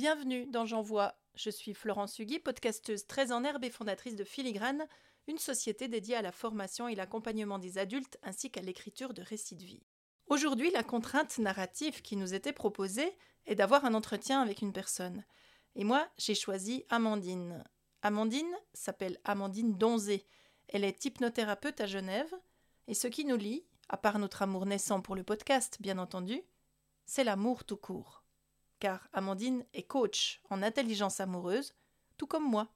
Bienvenue dans J'envoie. Je suis Florence Hugui, podcasteuse très en herbe et fondatrice de Filigrane, une société dédiée à la formation et l'accompagnement des adultes ainsi qu'à l'écriture de récits de vie. Aujourd'hui, la contrainte narrative qui nous était proposée est d'avoir un entretien avec une personne. Et moi, j'ai choisi Amandine. Amandine s'appelle Amandine Donzé. Elle est hypnothérapeute à Genève. Et ce qui nous lie, à part notre amour naissant pour le podcast, bien entendu, c'est l'amour tout court. Car Amandine est coach en intelligence amoureuse, tout comme moi.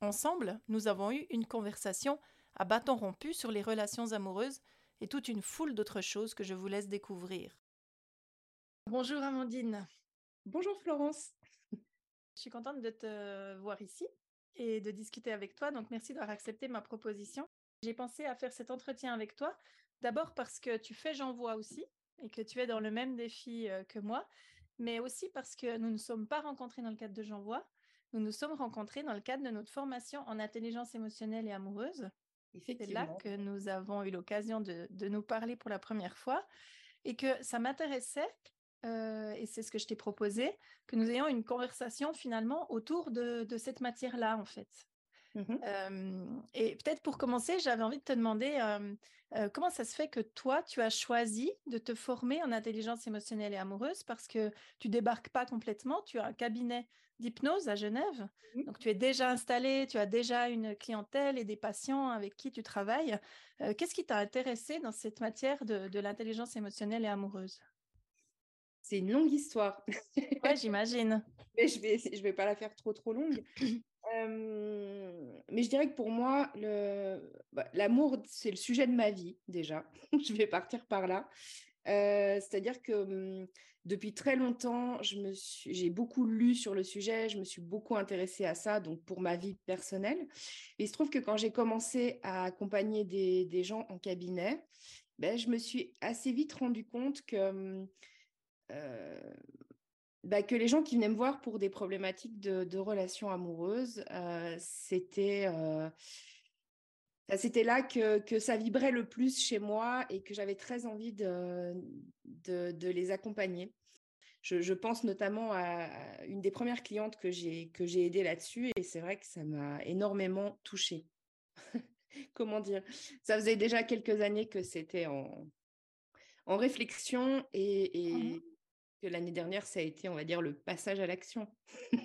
Ensemble, nous avons eu une conversation à bâton rompu sur les relations amoureuses et toute une foule d'autres choses que je vous laisse découvrir. Bonjour Amandine. Bonjour Florence. Je suis contente de te voir ici et de discuter avec toi, donc merci d'avoir accepté ma proposition. J'ai pensé à faire cet entretien avec toi, d'abord parce que tu fais J'envoie aussi et que tu es dans le même défi euh, que moi, mais aussi parce que nous ne sommes pas rencontrés dans le cadre de J'envoie, nous nous sommes rencontrés dans le cadre de notre formation en intelligence émotionnelle et amoureuse. C'est là que nous avons eu l'occasion de, nous parler pour la première fois et que ça m'intéressait, euh, et c'est ce que je t'ai proposé, que nous ayons une conversation finalement autour de, de cette matière-là, en fait. Mmh et peut-être pour commencer, j'avais envie de te demander comment ça se fait que toi, tu as choisi de te former en intelligence émotionnelle et amoureuse parce que tu débarques pas complètement, tu as un cabinet d'hypnose à Genève, mmh donc tu es déjà installé, tu as déjà une clientèle et des patients avec qui tu travailles. Qu'est-ce qui t'a intéressé dans cette matière de, de l'intelligence émotionnelle et amoureuse? C'est une longue histoire. ouais, j'imagine. Mais je vais, je vais pas la faire trop trop longue mais je dirais que pour moi, bah, l'amour, c'est le sujet de ma vie déjà. je vais partir par là. C'est-à-dire que mmh, depuis très longtemps, j'ai beaucoup lu sur le sujet, je me suis beaucoup intéressée à ça, donc pour ma vie personnelle. Il se trouve que quand j'ai commencé à accompagner des, gens en cabinet, ben, je me suis assez vite rendu compte que mmh, bah, que les gens qui venaient me voir pour des problématiques de, relations amoureuses, euh, c'était euh, c'était là que, que, ça vibrait le plus chez moi et que j'avais très envie de, de, les accompagner. Je, pense notamment à une des premières clientes que j'ai que j'ai aidée là-dessus et c'est vrai que ça m'a énormément touchée. Comment dire? Ça faisait déjà quelques années que c'était en, en réflexion et, mmh que l'année dernière, ça a été, on va dire, le passage à l'action.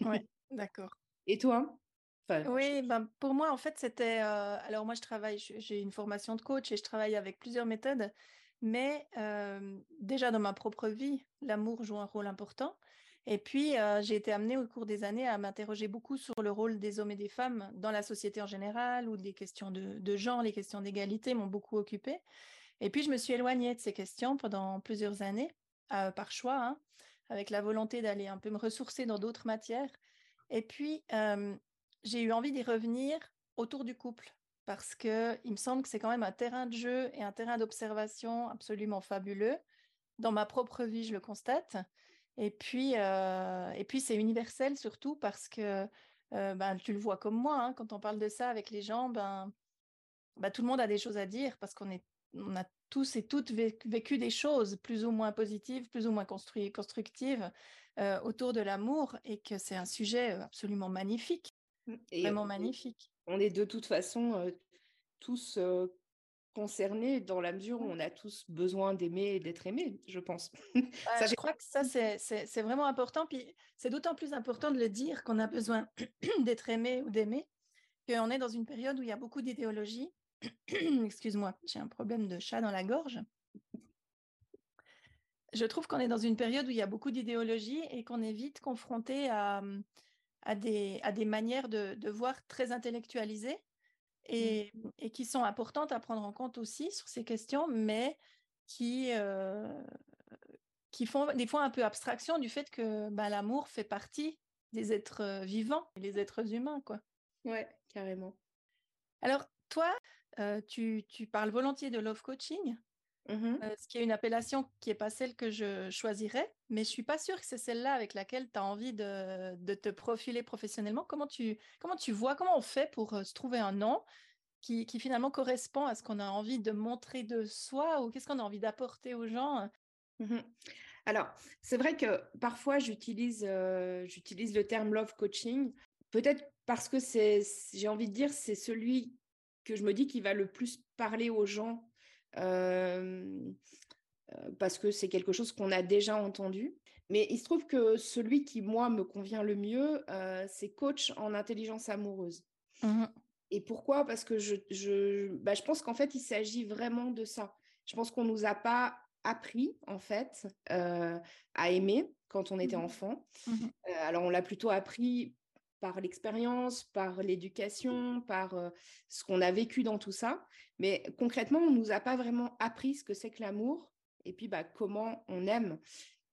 Oui, d'accord. Et toi? Oui, ben, pour moi, en fait, c'était... Euh, alors moi, je travaille, j'ai une formation de coach et je travaille avec plusieurs méthodes, mais euh, déjà dans ma propre vie, l'amour joue un rôle important. Et puis, euh, j'ai été amenée au cours des années à m'interroger beaucoup sur le rôle des hommes et des femmes dans la société en général, ou les questions de, de genre, les questions d'égalité m'ont beaucoup occupée. Et puis, je me suis éloignée de ces questions pendant plusieurs années. Euh, par choix, hein, avec la volonté d'aller un peu me ressourcer dans d'autres matières. Et puis, j'ai eu envie d'y revenir autour du couple, parce que il me semble que c'est quand même un terrain de jeu et un terrain d'observation absolument fabuleux. Dans ma propre vie, je le constate. Et puis, et puis c'est universel surtout parce que ben, tu le vois comme moi, hein, quand on parle de ça avec les gens, ben, ben, tout le monde a des choses à dire parce qu'on est on a tous et toutes vécu des choses plus ou moins positives, plus ou moins constructives euh, autour de l'amour et que c'est un sujet euh, absolument magnifique, mmh, vraiment magnifique. On est de toute façon euh, tous concernés dans la mesure où mmh. on a tous besoin d'aimer et d'être aimés, je pense. ça, je crois que ça, c'est vraiment important. Puis c'est d'autant plus important de le dire qu'on a besoin d'être aimé ou d'aimer, qu'on est dans une période où il y a beaucoup d'idéologies Excuse-moi, j'ai un problème de chat dans la gorge. Je trouve qu'on est dans une période où il y a beaucoup d'idéologie et qu'on est vite confronté à, à, des, à des manières de, de voir très intellectualisées et, mmh. et, qui sont importantes à prendre en compte aussi sur ces questions, mais qui, euh, qui font des fois un peu abstraction du fait que bah, l'amour fait partie des êtres euh, vivants, les êtres humains. quoi. Ouais, carrément. Alors, toi, tu, parles volontiers de love coaching, mmh ce qui est une appellation qui n'est pas celle que je choisirais, mais je suis pas sûre que c'est celle-là avec laquelle tu as envie de, te profiler professionnellement. Comment tu, comment tu vois, comment on fait pour se trouver un nom qui, finalement correspond à ce qu'on a envie de montrer de soi ou qu'est-ce qu'on a envie d'apporter aux gens? Mmh Alors, c'est vrai que parfois j'utilise j'utilise le terme love coaching, peut-être parce que c'est, j'ai envie de dire, c'est celui que je me dis qui va le plus parler aux gens parce que c'est quelque chose qu'on a déjà entendu. Mais il se trouve que celui qui, moi, me convient le mieux, c'est coach en intelligence amoureuse. Mmh Et pourquoi? Parce que je, je, bah, je pense qu'en fait, il s'agit vraiment de ça. Je pense qu'on ne nous a pas appris, en fait, à aimer quand on était mmh enfant. Mmh alors, on l'a plutôt appris par l'expérience, par l'éducation, par ce qu'on a vécu dans tout ça. Mais concrètement, on ne nous a pas vraiment appris ce que c'est que l'amour et puis bah, comment on aime.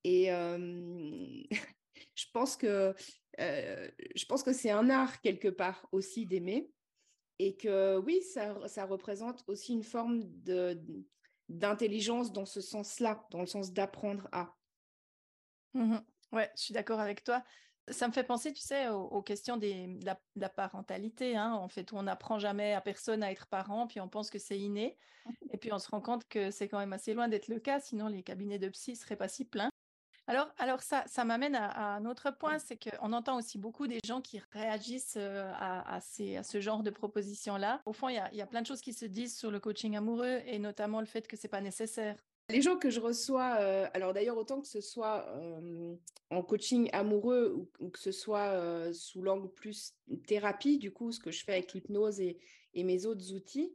Et je pense que, je pense que c'est un art quelque part aussi d'aimer. Et que oui, ça, ça représente aussi une forme d'intelligence dans ce sens-là, dans le sens d'apprendre à. Mmh ouais, je suis d'accord avec toi. Ça me fait penser, tu sais, aux, questions de, la, parentalité. Hein. En fait, on n'apprend jamais à personne à être parent, puis on pense que c'est inné. Et puis on se rend compte que c'est quand même assez loin d'être le cas, sinon les cabinets de psy ne seraient pas si pleins. Alors, alors ça, ça m'amène à, un autre point, c'est qu'on entend aussi beaucoup des gens qui réagissent euh, à, ces, à ce genre de propositions-là. Au fond, il y a, plein de choses qui se disent sur le coaching amoureux et notamment le fait que c'est pas nécessaire. Les gens que je reçois, euh, alors d'ailleurs autant que ce soit euh, en coaching amoureux ou, que ce soit sous l'angle plus thérapie, du coup, ce que je fais avec l'hypnose et, mes autres outils,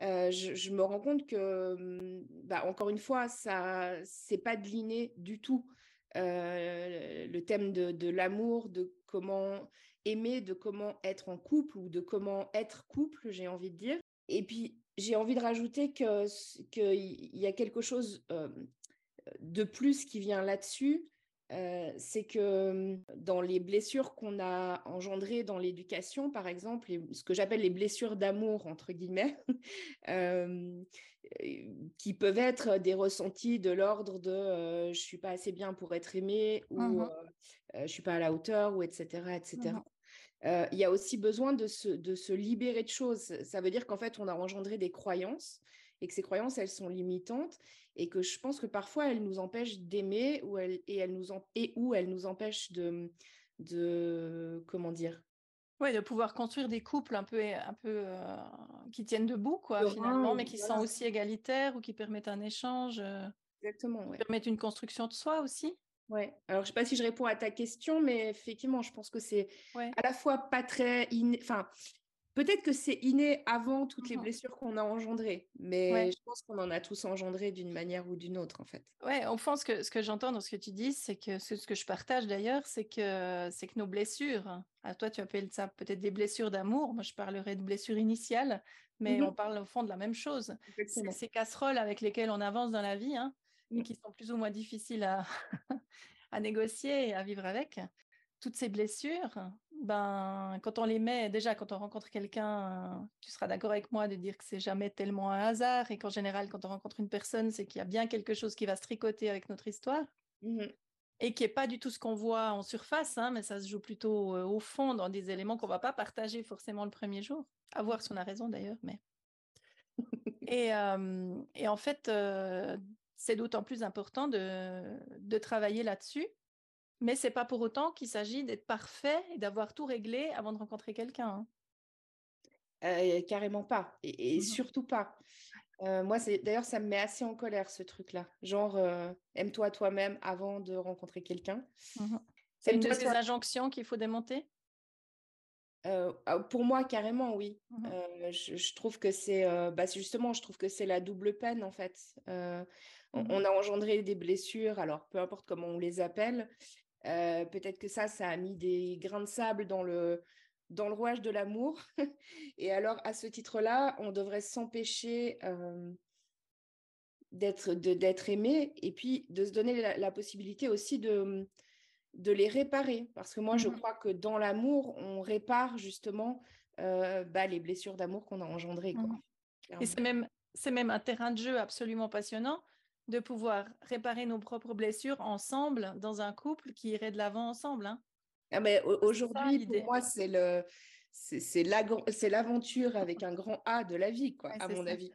je, me rends compte que, hum, bah, encore une fois, ça, c'est pas de l'inné du tout. le thème de, de l'amour, de comment aimer, de comment être en couple ou de comment être couple, j'ai envie de dire. Et puis, j'ai envie de rajouter qu'il que y a quelque chose de plus qui vient là-dessus, c'est que dans les blessures qu'on a engendrées dans l'éducation, par exemple, ce que j'appelle les blessures d'amour, entre guillemets, qui peuvent être des ressentis de l'ordre de je suis pas assez bien pour être aimé ou mmh je suis pas à la hauteur ou etc etc il y a aussi besoin de se, de se libérer de choses. Ça veut dire qu'en fait, on a engendré des croyances et que ces croyances, elles sont limitantes et que je pense que parfois, elles nous empêchent d'aimer ou elles, et, elles nous et où elles nous empêchent de, de comment dire? Oui, de pouvoir construire des couples un peu, un peu qui tiennent debout, quoi, finalement, mais qui sont aussi égalitaires ou qui permettent un échange. Exactement. Qui permettent une construction de soi aussi. Ouais. Alors, je sais pas si je réponds à ta question, mais effectivement, je pense que c'est à la fois pas très inné. Enfin, peut-être que c'est inné avant toutes les mmh blessures qu'on a engendrées, mais je pense qu'on en a tous engendré d'une manière ou d'une autre, en fait. Ouais, au fond, ce que, ce que j'entends dans ce que tu dis, c'est que ce, que je partage d'ailleurs, c'est que, c'est que nos blessures, à toi, tu appelles ça peut-être des blessures d'amour, moi, je parlerais de blessures initiales, mais mmh on parle au fond de la même chose. C'est ces casseroles avec lesquelles on avance dans la vie, hein, mais qui sont plus ou moins difficiles à, à négocier et à vivre avec. Toutes ces blessures, ben, quand on les met, déjà, quand on rencontre quelqu'un, tu seras d'accord avec moi de dire que c'est jamais tellement un hasard et qu'en général, quand on rencontre une personne, c'est qu'il y a bien quelque chose qui va se tricoter avec notre histoire. Mmh et qui n'est pas du tout ce qu'on voit en surface, hein, mais ça se joue plutôt au fond dans des éléments qu'on ne va pas partager forcément le premier jour. À voir si on a raison d'ailleurs, mais. et, et, en fait, c'est d'autant plus important de, travailler là-dessus. Mais c'est pas pour autant qu'il s'agit d'être parfait et d'avoir tout réglé avant de rencontrer quelqu'un. Hein. Euh, carrément pas. Et, mmh surtout pas. Euh, moi, c'est d'ailleurs, ça me met assez en colère ce truc-là. Genre, euh, aime-toi toi-même avant de rencontrer quelqu'un. Mmh c'est une de ces injonctions qu'il faut démonter? Ah, pour moi, carrément, oui. Mmh je, trouve que c'est, bah, justement, je trouve que c'est la double peine en fait. Mmh on, a engendré des blessures, alors peu importe comment on les appelle. peut-être que ça, ça a mis des grains de sable dans le dans le rouage de l'amour. Et alors, à ce titre-là, on devrait s'empêcher d'être d'être aimé et puis de se donner la, possibilité aussi de de les réparer. Parce que moi je mmh crois que dans l'amour on répare justement bah, les blessures d'amour qu'on a engendrées mmh et c'est même c'est même un terrain de jeu absolument passionnant de pouvoir réparer nos propres blessures ensemble dans un couple qui irait de l'avant ensemble. Hein. Ah mais aujourd'hui, pour moi, c'est le c'est l'aventure avec un grand A de la vie, quoi, à mon avis.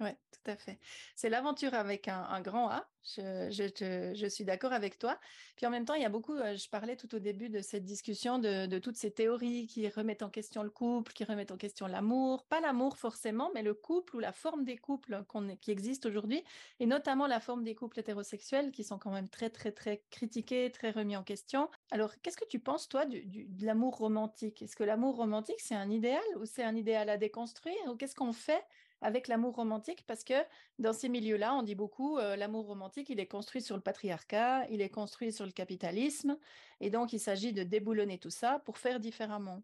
Oui, tout à fait. C'est l'aventure avec un, grand A. Je, suis d'accord avec toi. Puis en même temps, il y a beaucoup, euh, je parlais tout au début de cette discussion de, toutes ces théories qui remettent en question le couple, qui remettent en question l'amour. Pas l'amour forcément, mais le couple ou la forme des couples qui existent aujourd'hui, et notamment la forme des couples hétérosexuels qui sont quand même très, très, très critiqués, très remis en question. Alors, qu'est-ce que tu penses, toi, de l'amour romantique? Est-ce que l'amour romantique, c'est un idéal ou c'est un idéal à déconstruire Ou qu'est-ce qu'on fait avec l'amour romantique parce que dans ces milieux-là, on dit beaucoup euh, l'amour romantique, il est construit sur le patriarcat, il est construit sur le capitalisme, et donc il s'agit de déboulonner tout ça pour faire différemment.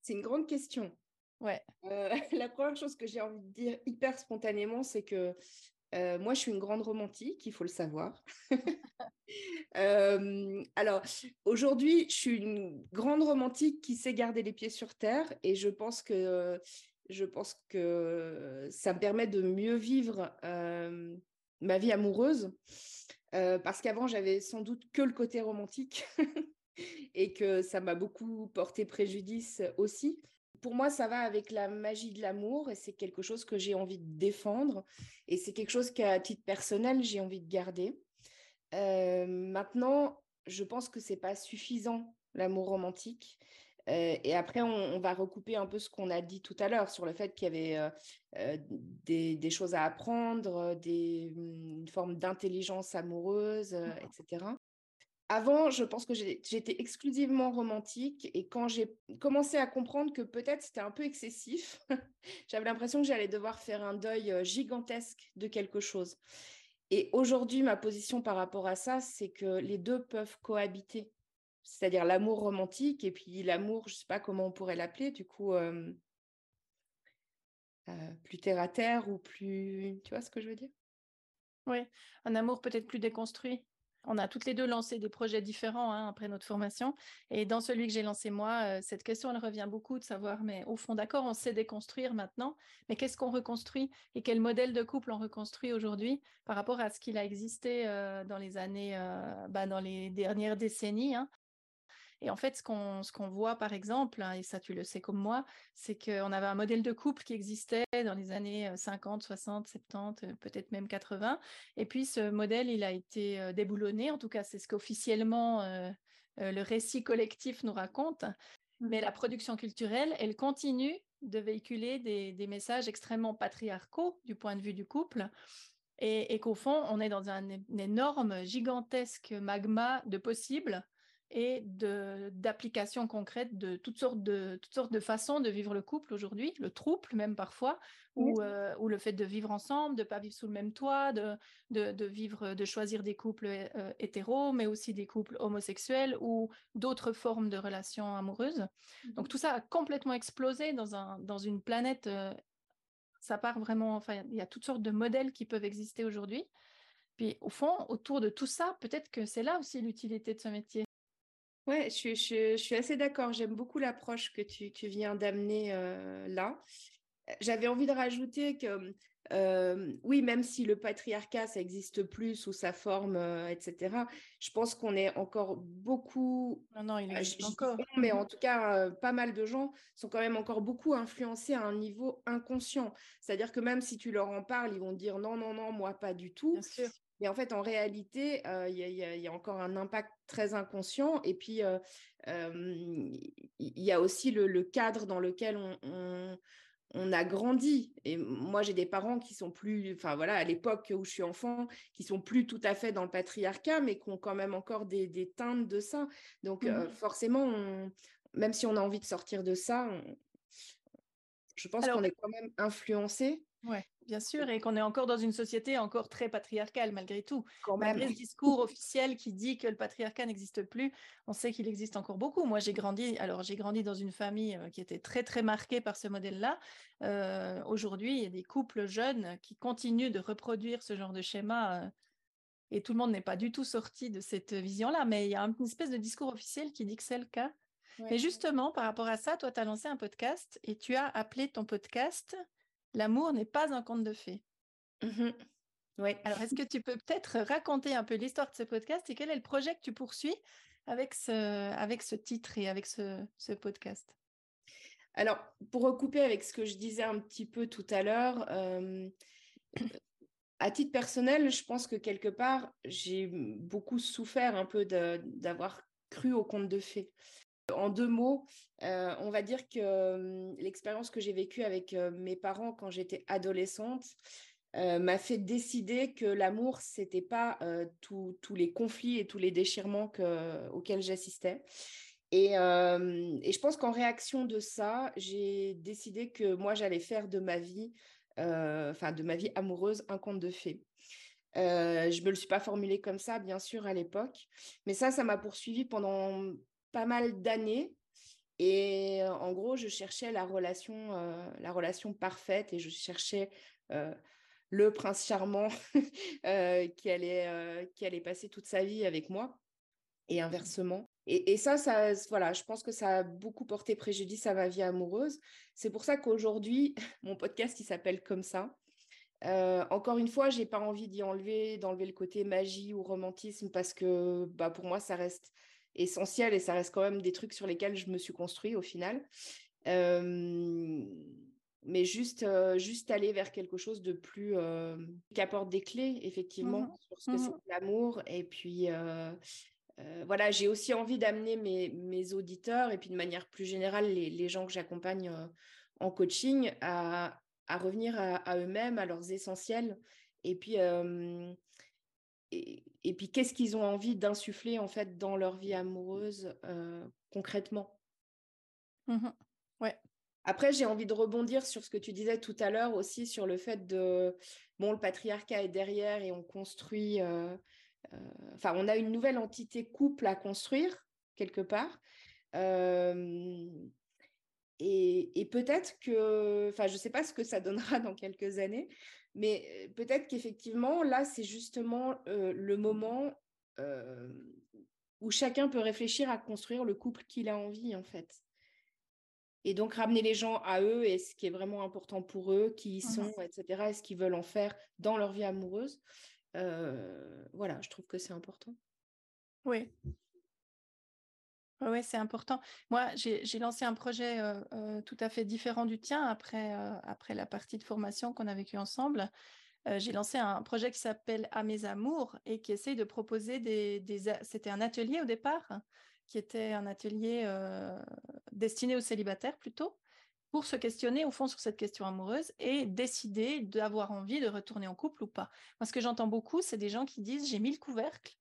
C'est une grande question. Ouais. Euh, la première chose que j'ai envie de dire hyper spontanément, c'est que euh, moi, je suis une grande romantique, il faut le savoir. alors, aujourd'hui, je suis une grande romantique qui sait garder les pieds sur terre et je pense que je pense que ça me permet de mieux vivre ma vie amoureuse. parce qu'avant, j'avais sans doute que le côté romantique et que ça m'a beaucoup porté préjudice aussi. Pour moi, ça va avec la magie de l'amour et c'est quelque chose que j'ai envie de défendre et c'est quelque chose qu'à titre personnel, j'ai envie de garder. maintenant, je pense que c'est pas suffisant l'amour romantique et après, on, va recouper un peu ce qu'on a dit tout à l'heure sur le fait qu'il y avait des, choses à apprendre, des, mmh, une forme d'intelligence amoureuse, etc. Avant, je pense que j'étais exclusivement romantique et quand j'ai commencé à comprendre que peut-être c'était un peu excessif, j'avais l'impression que j'allais devoir faire un deuil gigantesque de quelque chose. Et aujourd'hui, ma position par rapport à ça, c'est que les deux peuvent cohabiter c'est-à-dire l'amour romantique et puis l'amour, je ne sais pas comment on pourrait l'appeler, du coup, euh, plus terre à terre ou plus, tu vois ce que je veux dire? Oui, un amour peut-être plus déconstruit. On a toutes les deux lancé des projets différents hein, après notre formation. Et dans celui que j'ai lancé moi, cette question, elle revient beaucoup de savoir, mais au fond, d'accord, on sait déconstruire maintenant, mais qu'est-ce qu'on reconstruit et quel modèle de couple on reconstruit aujourd'hui par rapport à ce qu'il a existé dans les années, bah, dans les dernières décennies hein, et en fait, ce qu'on ce qu'on voit, par exemple, hein, et ça tu le sais comme moi, c'est qu'on avait un modèle de couple qui existait dans les années 50, 60, 70, peut-être même 80. Et puis ce modèle, il a été déboulonné. En tout cas, c'est ce qu'officiellement euh, le récit collectif nous raconte. Mais la production culturelle, elle continue de véhiculer des, des messages extrêmement patriarcaux du point de vue du couple. Et, et qu'au fond, on est dans un, un énorme, gigantesque magma de possibles et d'applications concrètes de toutes sortes de, toutes sortes de façons de vivre le couple aujourd'hui, le trouble même parfois, ou, euh, ou, le fait de vivre ensemble, de ne pas vivre sous le même toit, de, de, vivre, de choisir des couples euh, hétéros, mais aussi des couples homosexuels ou d'autres formes de relations amoureuses. Donc mmh tout ça a complètement explosé dans, un, dans une planète. Euh, ça part vraiment, enfin, il y a toutes sortes de modèles qui peuvent exister aujourd'hui. Puis au fond, autour de tout ça, peut-être que c'est là aussi l'utilité de ce métier. Ouais, je, je, suis assez d'accord. J'aime beaucoup l'approche que tu, tu viens d'amener euh, là. J'avais envie de rajouter que euh, oui, même si le patriarcat, ça existe plus sous sa forme, euh, etc., je pense qu'on est encore beaucoup... Non, non, il existe encore. mais en tout cas, pas mal de gens sont quand même encore beaucoup influencés à un niveau inconscient. C'est-à-dire que même si tu leur en parles, ils vont dire non, non, non, moi, pas du tout. Bien sûr. Et en fait, en réalité, il y, a encore un impact très inconscient. Et puis, il y a aussi le, cadre dans lequel on, a grandi. Et moi, j'ai des parents qui sont plus, enfin voilà, à l'époque où je suis enfant, qui sont plus tout à fait dans le patriarcat, mais qui ont quand même encore des, teintes de ça. Donc, mmh forcément, même si on a envie de sortir de ça, je pense qu'on est quand même influencé oui, bien sûr, et qu'on est encore dans une société encore très patriarcale malgré tout. Quand même. Malgré ce discours officiel qui dit que le patriarcat n'existe plus, on sait qu'il existe encore beaucoup. Moi, j'ai grandi, alors j'ai grandi dans une famille euh, qui était très très marquée par ce modèle-là. Euh, aujourd'hui, il y a des couples jeunes qui continuent de reproduire ce genre de schéma. Euh, et tout le monde n'est pas du tout sorti de cette vision-là, mais il y a une espèce de discours officiel qui dit que c'est le cas. Mais justement, par rapport à ça, toi, tu as lancé un podcast et tu as appelé ton podcast L'amour n'est pas un conte de fées. Mmh oui. Alors, est-ce que tu peux peut-être raconter un peu l'histoire de ce podcast et quel est le projet que tu poursuis avec ce, avec ce titre et avec ce, ce podcast? Alors, pour recouper avec ce que je disais un petit peu tout à l'heure, à titre personnel, je pense que quelque part, j'ai beaucoup souffert un peu d'avoir cru au conte de fées. En deux mots, euh, on va dire que euh, l'expérience que j'ai vécue avec euh, mes parents quand j'étais adolescente m'a fait décider que l'amour, c'était pas tous les conflits et tous les déchirements auxquels j'assistais. Et, je pense qu'en réaction de ça, j'ai décidé que moi, j'allais faire de ma vie enfin de ma vie amoureuse, un conte de fées. Je me le suis pas formulé comme ça, bien sûr, à l'époque, mais ça, ça m'a poursuivi pendant pas mal d'années. Et euh, en gros, je cherchais la relation, la relation parfaite et je cherchais le prince charmant qui, allait, qui allait passer toute sa vie avec moi et inversement. Et, ça, ça, voilà, je pense que ça a beaucoup porté préjudice à ma vie amoureuse. C'est pour ça qu'aujourd'hui, mon podcast, il s'appelle comme ça. Euh, encore une fois, j'ai pas envie d'y enlever, d'enlever le côté magie ou romantisme parce que bah, pour moi, ça reste essentiel et ça reste quand même des trucs sur lesquels je me suis construit au final. Euh, mais juste, euh, juste aller vers quelque chose de plus qui apporte des clés, effectivement, mmh sur ce que c'est mmh l'amour. Et puis euh, voilà, j'ai aussi envie d'amener mes, auditeurs et puis de manière plus générale les, gens que j'accompagne euh, en coaching à, revenir à, eux-mêmes, à leurs essentiels. Et puis euh, et, puis qu'est-ce qu'ils ont envie d'insuffler en fait dans leur vie amoureuse concrètement? Mmh ouais. Après, j'ai envie de rebondir sur ce que tu disais tout à l'heure aussi sur le fait de bon, le patriarcat est derrière et on construit euh, enfin, on a une nouvelle entité couple à construire quelque part. Euh, et, peut-être que, enfin, je ne sais pas ce que ça donnera dans quelques années, mais peut-être qu'effectivement, là, c'est justement euh, le moment où chacun peut réfléchir à construire le couple qu'il a envie, en fait. Et donc, ramener les gens à eux et ce qui est vraiment important pour eux, qui ils mmh sont, etc., et ce qu'ils veulent en faire dans leur vie amoureuse. Euh, voilà, je trouve que c'est important. Oui. Oui, c'est important. Moi, j'ai lancé un projet tout à fait différent du tien après, la partie de formation qu'on a vécue ensemble. j'ai lancé un projet qui s'appelle À mes amours et qui essaye de proposer des... C'était un atelier au départ, qui était un atelier destiné aux célibataires plutôt, pour se questionner au fond sur cette question amoureuse et décider d'avoir envie de retourner en couple ou pas. Moi, ce que j'entends beaucoup, c'est des gens qui disent j'ai mis le couvercle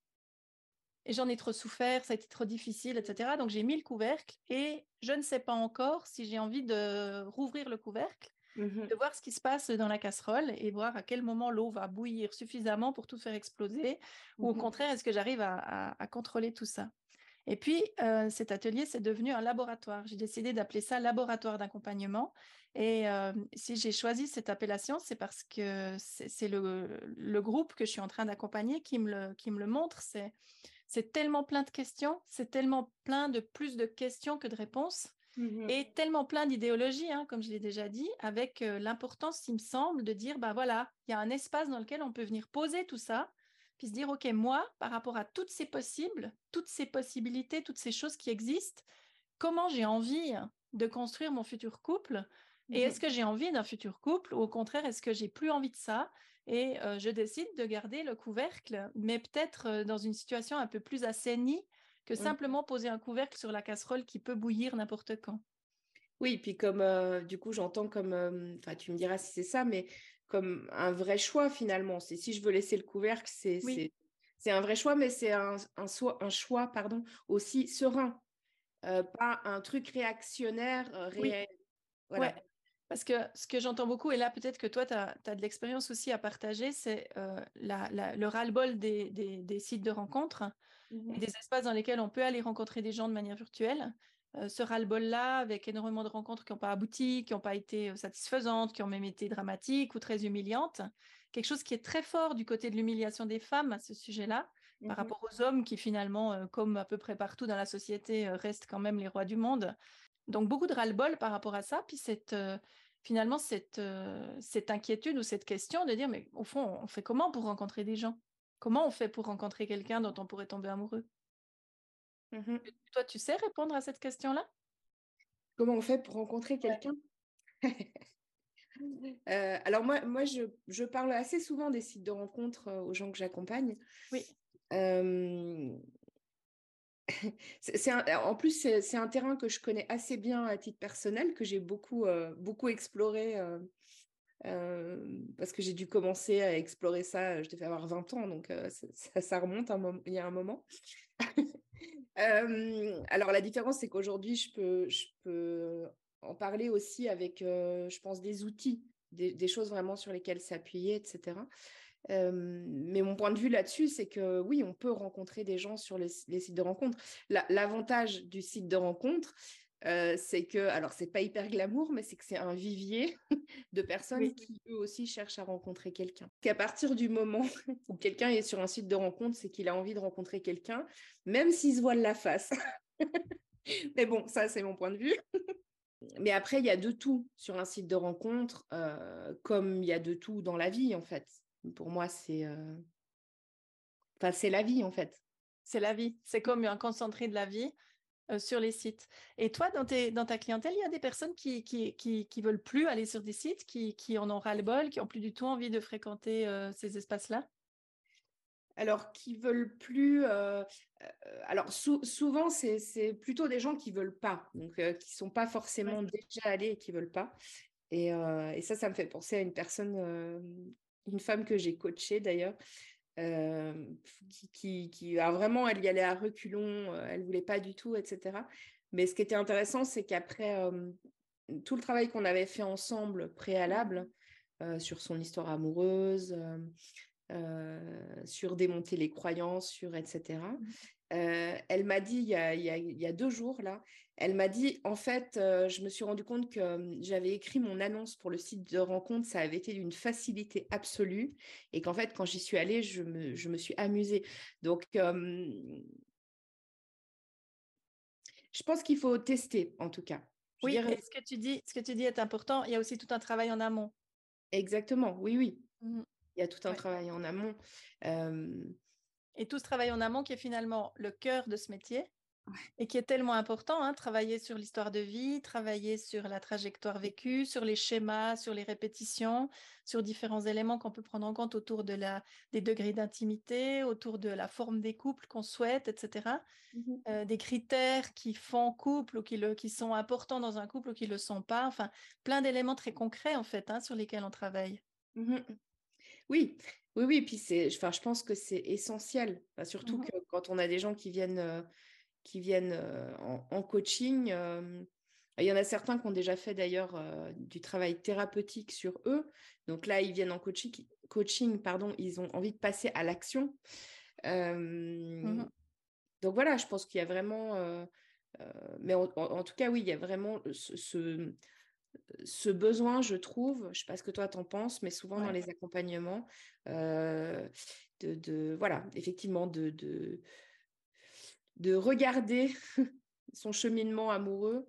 et j'en ai trop souffert, ça a été trop difficile, etc. Donc j'ai mis le couvercle et je ne sais pas encore si j'ai envie de rouvrir le couvercle, mmh de voir ce qui se passe dans la casserole et voir à quel moment l'eau va bouillir suffisamment pour tout faire exploser, ou au mmh contraire, est-ce que j'arrive à, contrôler tout ça et puis, euh, cet atelier, c'est devenu un laboratoire. J'ai décidé d'appeler ça laboratoire d'accompagnement. Et euh, si j'ai choisi cette appellation, c'est parce que c'est le, groupe que je suis en train d'accompagner qui, me le, qui me le montre. C'est tellement plein de questions, c'est tellement plein de plus de questions que de réponses. Mmh et tellement plein d'idéologies, hein, comme je l'ai déjà dit, avec euh, l'importance, il me semble, de dire, bah voilà, il y a un espace dans lequel on peut venir poser tout ça, puis se dire, OK, moi, par rapport à toutes ces possibles, toutes ces possibilités, toutes ces choses qui existent, comment j'ai envie de construire mon futur couple et est-ce mmh que j'ai envie d'un futur couple ou au contraire, est-ce que j'ai plus envie de ça et euh, je décide de garder le couvercle, mais peut-être euh, dans une situation un peu plus assainie que simplement poser un couvercle sur la casserole qui peut bouillir n'importe quand. Oui, puis comme euh, du coup j'entends comme, enfin tu me diras si c'est ça, mais comme un vrai choix finalement. C'est si je veux laisser le couvercle, c'est un vrai choix, mais c'est un, un, un, choix pardon, aussi serein, euh, pas un truc réactionnaire réel. Voilà. Parce que ce que j'entends beaucoup, et là peut-être que toi, tu as, de l'expérience aussi à partager, c'est euh, le ras-le-bol des, des, des, sites de rencontres mmh des espaces dans lesquels on peut aller rencontrer des gens de manière virtuelle. Euh, ce ras-le-bol-là, avec énormément de rencontres qui n'ont pas abouti, qui n'ont pas été euh, satisfaisantes, qui ont même été dramatiques ou très humiliantes. Quelque chose qui est très fort du côté de l'humiliation des femmes à ce sujet-là, par mmh rapport aux hommes qui finalement, euh, comme à peu près partout dans la société, restent quand même les rois du monde. Donc beaucoup de ras-le-bol par rapport à ça, puis cette, finalement cette, cette inquiétude ou cette question de dire, mais au fond, on fait comment pour rencontrer des gens? Comment on fait pour rencontrer quelqu'un dont on pourrait tomber amoureux? Mmh toi, tu sais répondre à cette question-là? Comment on fait pour rencontrer quelqu'un? Euh, alors moi, moi je, je, parle assez souvent des sites de rencontres euh, aux gens que j'accompagne. Oui. Euh, c'est en plus, c'est un terrain que je connais assez bien à titre personnel, que j'ai beaucoup, beaucoup exploré parce que j'ai dû commencer à explorer ça, je devais avoir 20 ans, donc ça, remonte il y a un moment. alors la différence, c'est qu'aujourd'hui, je peux, je peux en parler aussi avec, je pense, des outils, des, choses vraiment sur lesquelles s'appuyer, etc. mais mon point de vue là-dessus, c'est que oui, on peut rencontrer des gens sur les, sites de rencontre. L'avantage du site de rencontre, c'est que, alors c'est pas hyper glamour, mais c'est que c'est un vivier de personnes qui eux aussi cherchent à rencontrer quelqu'un. Qu'à partir du moment où quelqu'un est sur un site de rencontre, c'est qu'il a envie de rencontrer quelqu'un, même s'il se voile la face. mais bon, ça c'est mon point de vue. mais après, il y a de tout sur un site de rencontre, comme il y a de tout dans la vie en fait. Pour moi, c'est, enfin, c'est la vie en fait. C'est la vie. C'est comme un concentré de la vie euh, sur les sites. Et toi, dans, dans, ta clientèle, il y a des personnes qui, qui, qui, veulent plus aller sur des sites, qui, qui en ont ras-le-bol, qui ont plus du tout envie de fréquenter euh, ces espaces-là? Alors, qui veulent plus. Euh, alors, souvent, c'est plutôt des gens qui veulent pas, donc qui sont pas forcément déjà allés et qui veulent pas. Et, et, ça, ça me fait penser à une personne, une femme que j'ai coachée d'ailleurs, qui, qui, a vraiment, elle y allait à reculons, elle voulait pas du tout, etc. Mais ce qui était intéressant, c'est qu'après tout le travail qu'on avait fait ensemble préalable sur son histoire amoureuse, sur démonter les croyances, sur etc. Mmh. elle m'a dit il y, a, il y, a, deux jours là, elle m'a dit, en fait, euh, je me suis rendu compte que euh, j'avais écrit mon annonce pour le site de rencontre, ça avait été d'une facilité absolue, et qu'en fait, quand j'y suis allée, je me, je me suis amusée. Donc, euh, je pense qu'il faut tester, en tout cas. oui, ce que tu dis, ce que tu dis est important. Il y a aussi tout un travail en amont. Exactement. Oui, oui. Mmh Il y a tout un travail en amont. Et tout ce travail en amont qui est finalement le cœur de ce métier, et qui est tellement important, hein, travailler sur l'histoire de vie, travailler sur la trajectoire vécue, sur les schémas, sur les répétitions, sur différents éléments qu'on peut prendre en compte autour de la, des degrés d'intimité, autour de la forme des couples qu'on souhaite, etc. Mmh euh, des critères qui font couple ou qui, le, qui sont importants dans un couple ou qui ne le sont pas. Enfin, plein d'éléments très concrets, en fait, hein, sur lesquels on travaille. Mmh oui, oui, oui. Puis c'est, enfin, je pense que c'est essentiel, surtout mmh que quand on a des gens qui viennent... Euh, qui viennent en, coaching. il y en a certains qui ont déjà fait d'ailleurs du travail thérapeutique sur eux. Donc là, ils viennent en coaching, coaching pardon, ils ont envie de passer à l'action. Mmh donc voilà, je pense qu'il y a vraiment, mais en, tout cas, oui, il y a vraiment ce, ce, besoin, je trouve, je ne sais pas ce que toi t'en penses, mais souvent dans les accompagnements, de, de, voilà, effectivement, de, de de regarder son cheminement amoureux,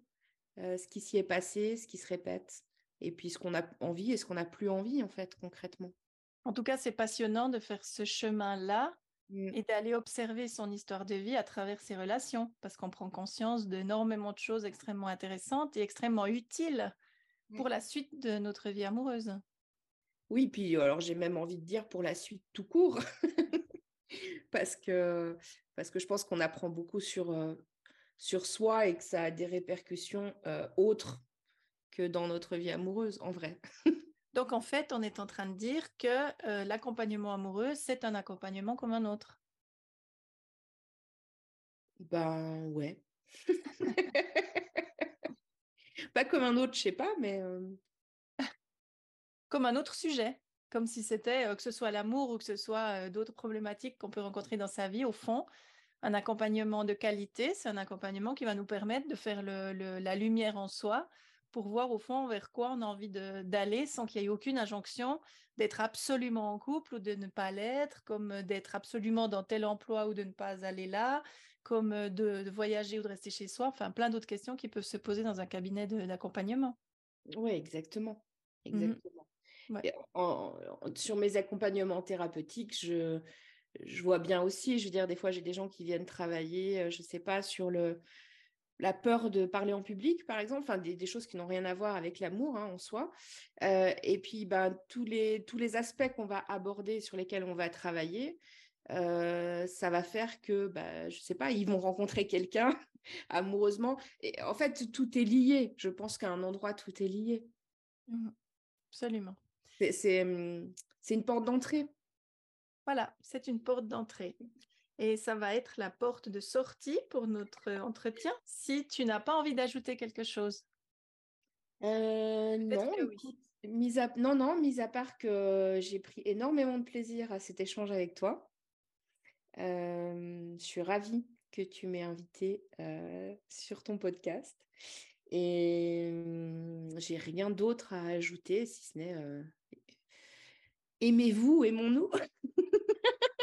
euh, ce qui s'y est passé, ce qui se répète, et puis ce qu'on a envie et ce qu'on n'a plus envie, en fait, concrètement. En tout cas, c'est passionnant de faire ce chemin-là mmh. et d'aller observer son histoire de vie à travers ses relations, parce qu'on prend conscience d'énormément de choses extrêmement intéressantes et extrêmement utiles pour la suite de notre vie amoureuse. Oui, puis alors j'ai même envie de dire pour la suite tout court, parce que parce que je pense qu'on apprend beaucoup sur, euh, sur soi et que ça a des répercussions euh, autres que dans notre vie amoureuse, en vrai. Donc, en fait, on est en train de dire que euh, l'accompagnement amoureux, c'est un accompagnement comme un autre. Ben, ouais. pas comme un autre, je sais pas, mais... Comme un autre sujet. Comme si c'était, que ce soit l'amour ou que ce soit d'autres problématiques qu'on peut rencontrer dans sa vie, au fond, un accompagnement de qualité, c'est un accompagnement qui va nous permettre de faire la lumière en soi pour voir au fond vers quoi on a envie d'aller sans qu'il y ait aucune injonction d'être absolument en couple ou de ne pas l'être, comme d'être absolument dans tel emploi ou de ne pas aller là, comme de, voyager ou de rester chez soi, enfin plein d'autres questions qui peuvent se poser dans un cabinet d'accompagnement. Oui, exactement. Mmh exactement sur mes accompagnements thérapeutiques, je, je vois bien aussi, je veux dire, des fois, j'ai des gens qui viennent travailler, je ne sais pas, sur le, la peur de parler en public, par exemple, enfin des, choses qui n'ont rien à voir avec l'amour hein, en soi. et puis, ben, tous, les, tous les aspects qu'on va aborder, sur lesquels on va travailler, ça va faire que, bah, je ne sais pas, ils vont rencontrer quelqu'un amoureusement. Et en fait, tout est lié. Je pense qu'à un endroit, tout est lié. Mmh absolument. C'est une porte d'entrée. Voilà, c'est une porte d'entrée. Et ça va être la porte de sortie pour notre entretien si tu n'as pas envie d'ajouter quelque chose. Euh, non, mis à... non, non, mis à part que j'ai pris énormément de plaisir à cet échange avec toi. Je suis ravie que tu m'aies invitée sur ton podcast. Et j'ai rien d'autre à ajouter si ce n'est aimez-vous, aimons-nous.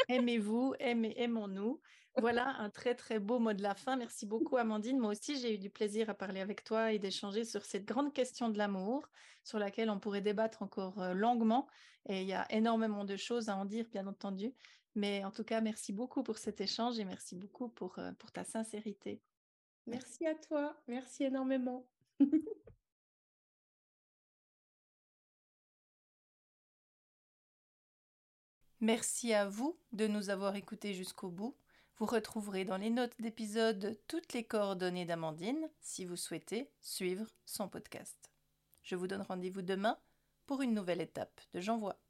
Aimez-vous, aimez, aimons-nous. Voilà un très très beau mot de la fin. Merci beaucoup Amandine. Moi aussi j'ai eu du plaisir à parler avec toi et d'échanger sur cette grande question de l'amour sur laquelle on pourrait débattre encore longuement. Et il y a énormément de choses à en dire bien entendu. Mais en tout cas, merci beaucoup pour cet échange et merci beaucoup pour, pour ta sincérité. Merci à toi. Merci énormément. Merci à vous de nous avoir écoutés jusqu'au bout. Vous retrouverez dans les notes d'épisode toutes les coordonnées d'Amandine si vous souhaitez suivre son podcast. Je vous donne rendez-vous demain pour une nouvelle étape de J'envoie.